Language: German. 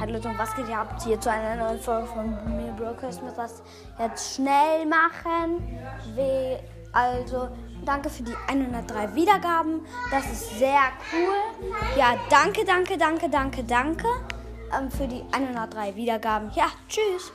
Hallo Leute und was geht? Ihr habt hier zu einer neuen Folge von mir Brokers mit das jetzt schnell machen. Also danke für die 103 Wiedergaben. Das ist sehr cool. Ja, danke, danke, danke, danke, danke ähm, für die 103 Wiedergaben. Ja, tschüss.